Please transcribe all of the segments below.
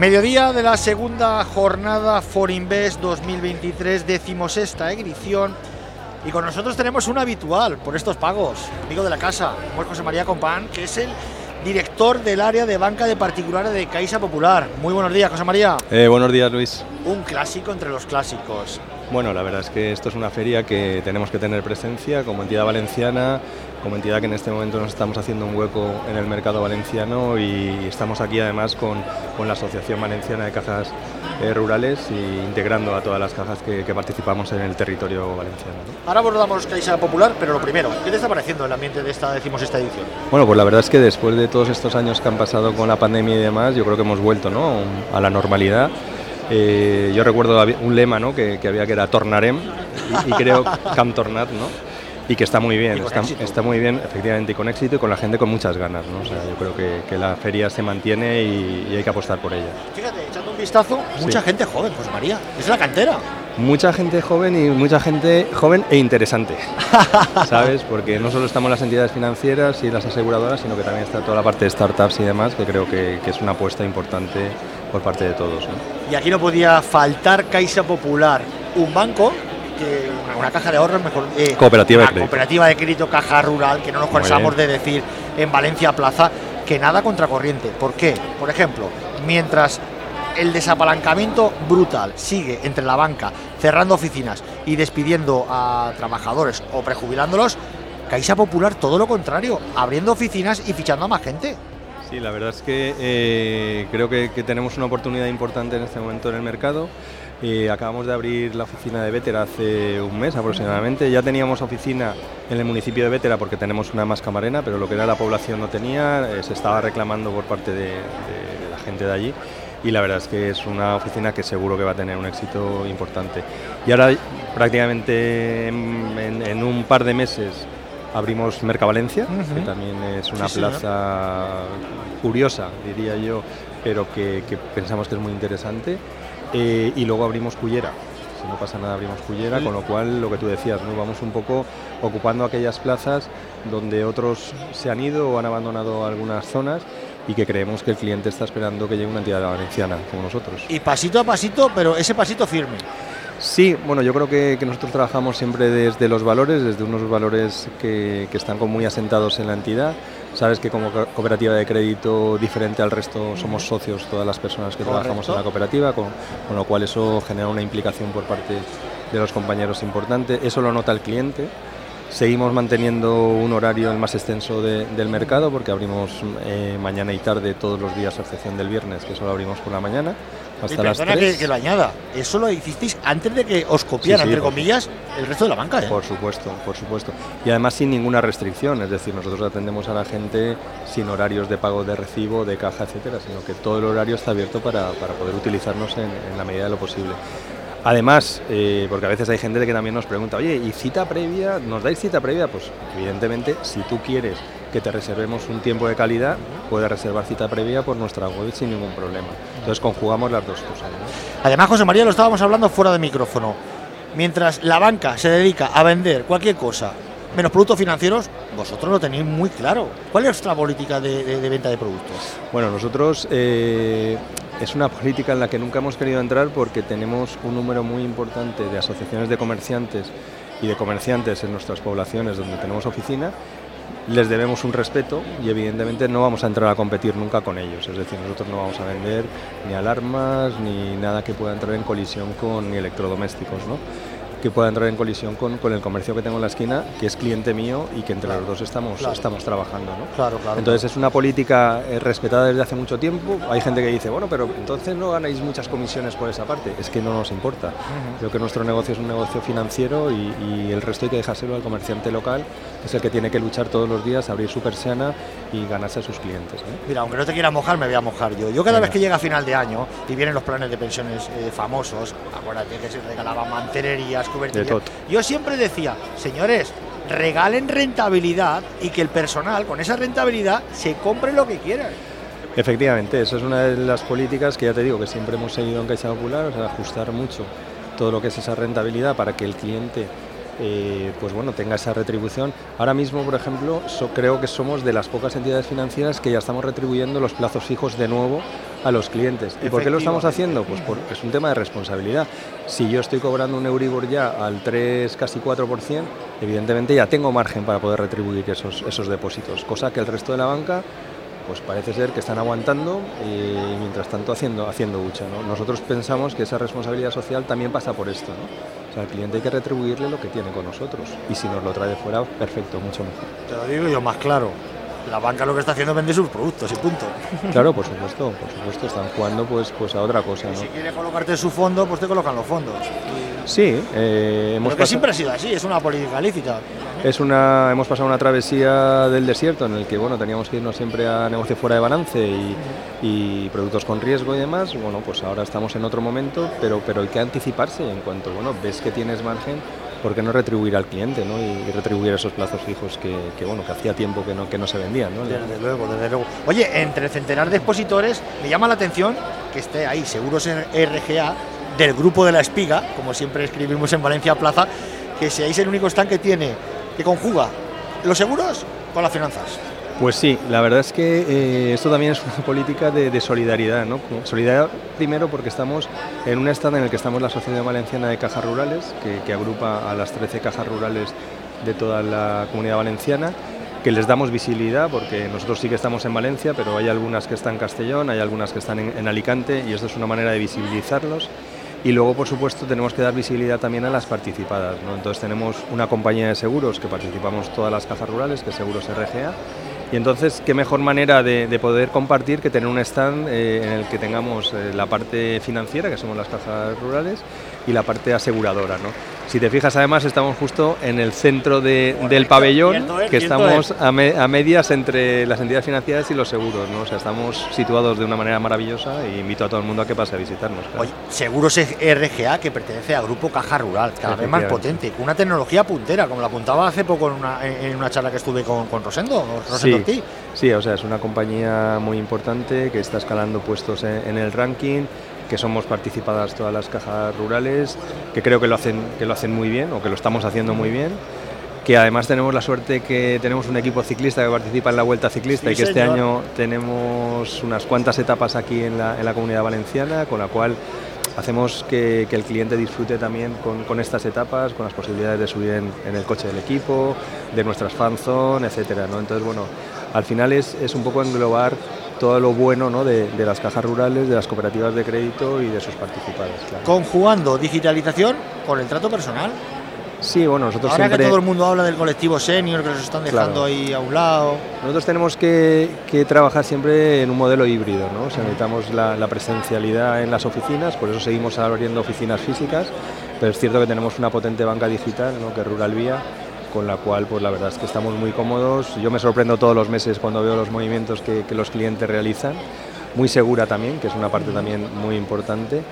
Mediodía de la segunda jornada Forinvest 2023, decimosexta edición. Y con nosotros tenemos un habitual por estos pagos, amigo de la casa, como es José María Compán, que es el director del área de banca de particulares de Caixa Popular. Muy buenos días, José María. Eh, buenos días, Luis. Un clásico entre los clásicos. Bueno, la verdad es que esto es una feria que tenemos que tener presencia como entidad valenciana, como entidad que en este momento nos estamos haciendo un hueco en el mercado valenciano y estamos aquí además con, con la Asociación Valenciana de Cajas eh, Rurales e integrando a todas las cajas que, que participamos en el territorio valenciano. ¿no? Ahora abordamos Caixa Popular, pero lo primero, ¿qué te está pareciendo el ambiente de esta decimosexta edición? Bueno, pues la verdad es que después de todos estos años que han pasado con la pandemia y demás, yo creo que hemos vuelto ¿no? a la normalidad. Eh, yo recuerdo un lema ¿no? que, que había que era Tornarem y, y creo Cam Tornat, ¿no? y que está muy bien, está, está, muy bien, efectivamente, y con éxito y con la gente con muchas ganas. ¿no? O sea, yo creo que, que la feria se mantiene y, y, hay que apostar por ella. Fíjate, echando un vistazo, mucha sí. gente joven, pues María, es la cantera. Mucha gente joven y mucha gente joven e interesante, ¿sabes? Porque no solo estamos las entidades financieras y las aseguradoras, sino que también está toda la parte de startups y demás, que creo que, que es una apuesta importante por parte de todos. ¿no? Y aquí no podía faltar Caixa Popular, un banco una, caja de ahorros mejor eh, cooperativa, de crédito. cooperativa de crédito caja rural que no nos cansamos de decir en Valencia Plaza que nada contracorriente. ¿Por qué? Por ejemplo, mientras el desapalancamiento brutal sigue entre la banca, cerrando oficinas y despidiendo a trabajadores o prejubilándolos, Caixa Popular todo lo contrario, abriendo oficinas y fichando a más gente. Sí, la verdad es que eh, creo que, tenemos una oportunidad importante en este momento en el mercado. Eh, acabamos de abrir la oficina de Vétera hace un mes aproximadamente. Ya teníamos oficina en el municipio de Vétera porque tenemos una más camarena, pero lo que era la población no tenía, eh, se estaba reclamando por parte de, la gente de allí. Y la verdad es que es una oficina que seguro que va a tener un éxito importante. Y ahora prácticamente en, en, en un par de meses abrimos Mercavalencia, uh -huh. que también es una sí, plaza señor. curiosa, diría yo, pero que, que pensamos que es muy interesante. Eh, y luego abrimos Cullera. Si no pasa nada, abrimos Cullera, sí. con lo cual lo que tú decías, ¿no? vamos un poco ocupando aquellas plazas donde otros se han ido o han abandonado algunas zonas y que creemos que el cliente está esperando que llegue una entidad valenciana como nosotros. Y pasito a pasito, pero ese pasito firme. Sí, bueno, yo creo que, que, nosotros trabajamos siempre desde los valores, desde unos valores que, que están muy asentados en la entidad. Sabes que como cooperativa de crédito diferente al resto somos socios todas las personas que Correcto. trabajamos en la cooperativa, con, con, lo cual eso genera una implicación por parte de los compañeros importante. Eso lo nota el cliente. Seguimos manteniendo un horario el más extenso de, del mercado porque abrimos eh, mañana y tarde todos los días a excepción del viernes, que solo abrimos por la mañana hasta y las 3. Que, que, lo añada, eso lo hicisteis antes de que os copiara, sí, sí, entre comillas, el resto de la banca. ¿eh? Por supuesto, por supuesto. Y además sin ninguna restricción, es decir, nosotros atendemos a la gente sin horarios de pago de recibo, de caja, etcétera, sino que todo el horario está abierto para, para poder utilizarnos en, en la medida de lo posible. Además, eh, porque a veces hay gente que también nos pregunta, oye, ¿y cita previa? ¿Nos dais cita previa? Pues evidentemente, si tú quieres que te reservemos un tiempo de calidad, puedes reservar cita previa por nuestra web sin ningún problema. Entonces conjugamos las dos cosas. ¿no? Además, José María, lo estábamos hablando fuera de micrófono. Mientras la banca se dedica a vender cualquier cosa, menos productos financieros, vosotros lo tenéis muy claro. ¿Cuál es vuestra política de, de, de, venta de productos? Bueno, nosotros eh, es una política en la que nunca hemos querido entrar porque tenemos un número muy importante de asociaciones de comerciantes y de comerciantes en nuestras poblaciones donde tenemos oficina les debemos un respeto y evidentemente no vamos a entrar a competir nunca con ellos. Es decir, nosotros no vamos a vender ni alarmas ni nada que pueda entrar en colisión con electrodomésticos. ¿no? Que pueda entrar en colisión con, con, el comercio que tengo en la esquina, que es cliente mío y que entre claro, los dos estamos, claro. estamos trabajando. ¿no? Claro, claro. Entonces es una política eh, respetada desde hace mucho tiempo. Hay gente que dice, bueno, pero entonces no ganáis muchas comisiones por esa parte. Es que no nos importa. Uh -huh. Creo que nuestro negocio es un negocio financiero y, y, el resto hay que dejárselo al comerciante local, que es el que tiene que luchar todos los días, abrir su persiana y ganarse a sus clientes. ¿no? Mira, aunque no te quiera mojar, me voy a mojar yo. Yo cada Venga. vez que llega final de año y vienen los planes de pensiones eh, famosos, acuérdate que se regalaban mantenerías, Yo siempre decía, señores, regalen rentabilidad y que el personal con esa rentabilidad se compre lo que quieran. Efectivamente, eso es una de las políticas que ya te digo que siempre hemos seguido en Caixa Popular, o sea, ajustar mucho todo lo que es esa rentabilidad para que el cliente eh, pues bueno, tenga esa retribución. Ahora mismo, por ejemplo, so, creo que somos de las pocas entidades financieras que ya estamos retribuyendo los plazos fijos de nuevo a los clientes. ¿Y por qué lo estamos haciendo? Pues porque es un tema de responsabilidad. Si yo estoy cobrando un Euribor ya al 3, casi 4%, evidentemente ya tengo margen para poder retribuir esos, esos depósitos, cosa que el resto de la banca pues parece ser que están aguantando y mientras tanto haciendo, haciendo hucha. Nosotros pensamos que esa responsabilidad social también pasa por esto. O sea, al cliente hay que retribuirle lo que tiene con nosotros y si nos lo trae de fuera, perfecto, mucho mejor. Te lo digo yo más claro la banca lo que está haciendo es vender sus productos y punto. Claro, por supuesto, por supuesto, están jugando pues, pues a otra cosa. Si quiere colocarte su fondo, pues te colocan los fondos. Sí, eh, hemos que siempre ha sido así, es una política lícita. Es una, hemos pasado una travesía del desierto en el que bueno teníamos que irnos siempre a negocio fuera de balance y, y, productos con riesgo y demás. Bueno, pues ahora estamos en otro momento, pero, pero hay que anticiparse en cuanto bueno ves que tienes margen ¿por qué no retribuir al cliente ¿no? y, retribuir esos plazos fijos que, bueno que hacía tiempo que no, que no se vendían? ¿no? Desde luego, desde luego. Oye, entre el centenar de expositores, me llama la atención que esté ahí Seguros RGA del grupo de la espiga, como siempre escribimos en Valencia Plaza, que seáis el único stand que tiene, que conjuga los seguros con las finanzas. Pues sí, la verdad es que eh, esto también es una política de, solidaridad, ¿no? Solidaridad primero porque estamos en un estado en el que estamos la Sociedad Valenciana de Cajas Rurales, que, agrupa a las 13 cajas rurales de toda la comunidad valenciana, que les damos visibilidad porque nosotros sí que estamos en Valencia, pero hay algunas que están en Castellón, hay algunas que están en, Alicante y esto es una manera de visibilizarlos. Y luego, por supuesto, tenemos que dar visibilidad también a las participadas. ¿no? Entonces tenemos una compañía de seguros que participamos todas las cajas rurales, que es Seguros RGA, y entonces, qué mejor manera de, poder compartir que tener un stand eh, en el que tengamos eh, la parte financiera, que somos las cajas rurales, y la parte aseguradora. ¿no? Si te fijas, además, estamos justo en el centro del pabellón, que estamos a, medias entre las entidades financieras y los seguros. ¿no? O sea, estamos situados de una manera maravillosa y invito a todo el mundo a que pase a visitarnos. Oye, Seguros RGA, que pertenece al grupo Caja Rural, cada vez más potente, con una tecnología puntera, como la apuntaba hace poco en una, en una charla que estuve con, con Rosendo, Rosendo sí, sí, o sea, es una compañía muy importante que está escalando puestos en el ranking que somos participadas todas las cajas rurales, que creo que lo hacen, que lo hacen muy bien o que lo estamos haciendo muy bien que además tenemos la suerte que tenemos un equipo ciclista que participa en la Vuelta Ciclista y que este año tenemos unas cuantas etapas aquí en la, en la comunidad valenciana, con la cual hacemos que, que el cliente disfrute también con, con, estas etapas, con las posibilidades de subir en, en, el coche del equipo, de nuestras fanzone, etcétera. ¿no? Entonces, bueno, al final es, es un poco englobar todo lo bueno ¿no? de, las cajas rurales, de las cooperativas de crédito y de sus participados. Conjugando digitalización con el trato personal. Sí, bueno, nosotros Ahora que todo el mundo habla del colectivo senior, que nos están dejando ahí a un lado. Nosotros tenemos que, trabajar siempre en un modelo híbrido, ¿no? O sea, necesitamos la, la, presencialidad en las oficinas, por eso seguimos abriendo oficinas físicas, pero es cierto que tenemos una potente banca digital, ¿no? que es Rural Vía, con la cual pues la verdad es que estamos muy cómodos. Yo me sorprendo todos los meses cuando veo los movimientos que, los clientes realizan, muy segura también, que es una parte también muy importante.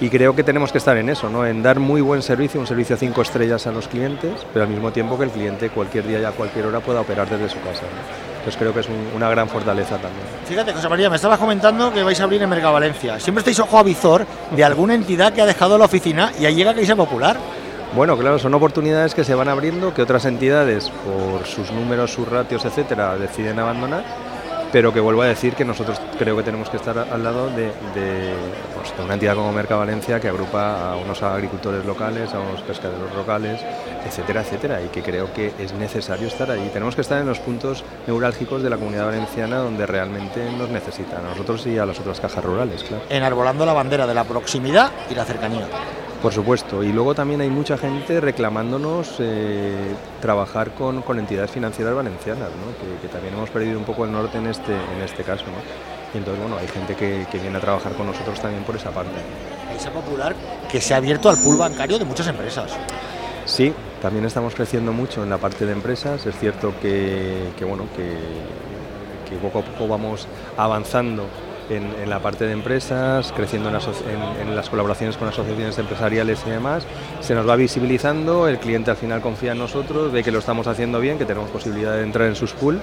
Y creo que tenemos que estar en eso, ¿no? en dar muy buen servicio, un servicio cinco estrellas a los clientes, pero al mismo tiempo que el cliente cualquier día y a cualquier hora pueda operar desde su casa. Entonces creo que es una gran fortaleza también. Fíjate, José María, me estabas comentando que vais a abrir en Mercado Valencia. Siempre estáis ojo a visor de alguna entidad que ha dejado la oficina y ahí llega Caixa Popular. Bueno, claro, son oportunidades que se van abriendo, que otras entidades, por sus números, sus ratios, etcétera, deciden abandonar, pero que vuelvo a decir que nosotros creo que tenemos que estar al lado de, pues, una entidad como Merca Valencia que agrupa a unos agricultores locales, a unos pescadores locales, etcétera, etcétera, y que creo que es necesario estar ahí. Tenemos que estar en los puntos neurálgicos de la comunidad valenciana donde realmente nos necesitan, a nosotros y a las otras cajas rurales, claro. Enarbolando la bandera de la proximidad y la cercanía. Por supuesto, y luego también hay mucha gente reclamándonos eh, trabajar con, entidades financieras valencianas, ¿no? que, también hemos perdido un poco el norte en este, en este caso. ¿no? Y entonces, bueno, hay gente que, viene a trabajar con nosotros también por esa parte. Esa popular que se ha abierto al pool bancario de muchas empresas. Sí, también estamos creciendo mucho en la parte de empresas. Es cierto que, bueno, que, que poco a poco vamos avanzando en, la parte de empresas, creciendo en, las colaboraciones con asociaciones empresariales y demás. Se nos va visibilizando, el cliente al final confía en nosotros, ve que lo estamos haciendo bien, que tenemos posibilidad de entrar en sus pool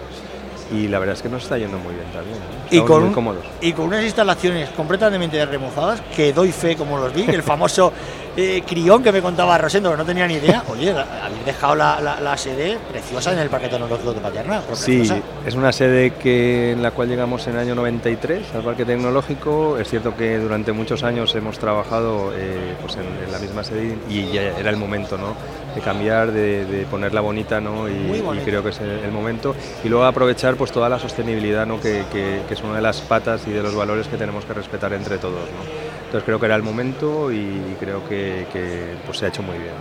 y la verdad es que nos está yendo muy bien también. Y con, muy cómodos. y con unas instalaciones completamente remozadas, que doy fe como los vi, el famoso eh, crión que me contaba Rosendo, que no tenía ni idea. Oye, habéis dejado la, sede preciosa en el Parque Tecnológico de Paterna. Sí, es una sede que, en la cual llegamos en el año 93 al Parque Tecnológico. Es cierto que durante muchos años hemos trabajado eh, pues en, la misma sede y ya era el momento ¿no? de cambiar, de, ponerla bonita ¿no? y, creo que es el, momento. Y luego aprovechar pues, toda la sostenibilidad ¿no? que, que, es una de las patas y de los valores que tenemos que respetar entre todos. ¿no? Entonces creo que era el momento y creo que, pues, se ha hecho muy bien.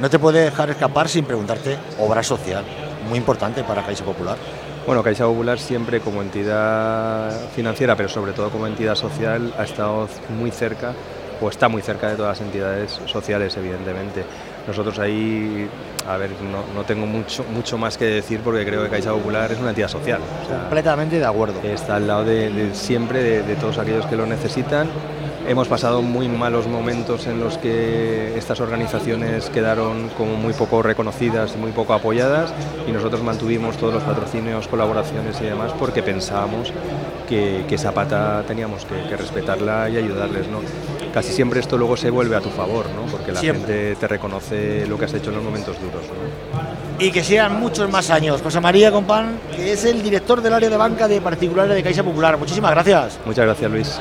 No te puede dejar escapar sin preguntarte obra social, muy importante para Caixa Popular. Bueno, Caixa Popular siempre como entidad financiera, pero sobre todo como entidad social, ha estado muy cerca o está muy cerca de todas las entidades sociales, evidentemente. Nosotros ahí, a ver, no, tengo mucho, mucho más que decir porque creo que Caixa Popular es una entidad social. Completamente de acuerdo. Está al lado de, siempre de todos aquellos que lo necesitan Hemos pasado muy malos momentos en los que estas organizaciones quedaron como muy poco reconocidas muy poco apoyadas y nosotros mantuvimos todos los patrocinios, colaboraciones y demás porque pensábamos que, esa pata teníamos que, respetarla y ayudarles. ¿no? Casi siempre esto luego se vuelve a tu favor, ¿no? porque la gente te reconoce lo que has hecho en los momentos duros. Y que sean muchos más años. José María Compán, que es el director del área de banca de particulares de Caixa Popular. Muchísimas gracias. Muchas gracias, Luis.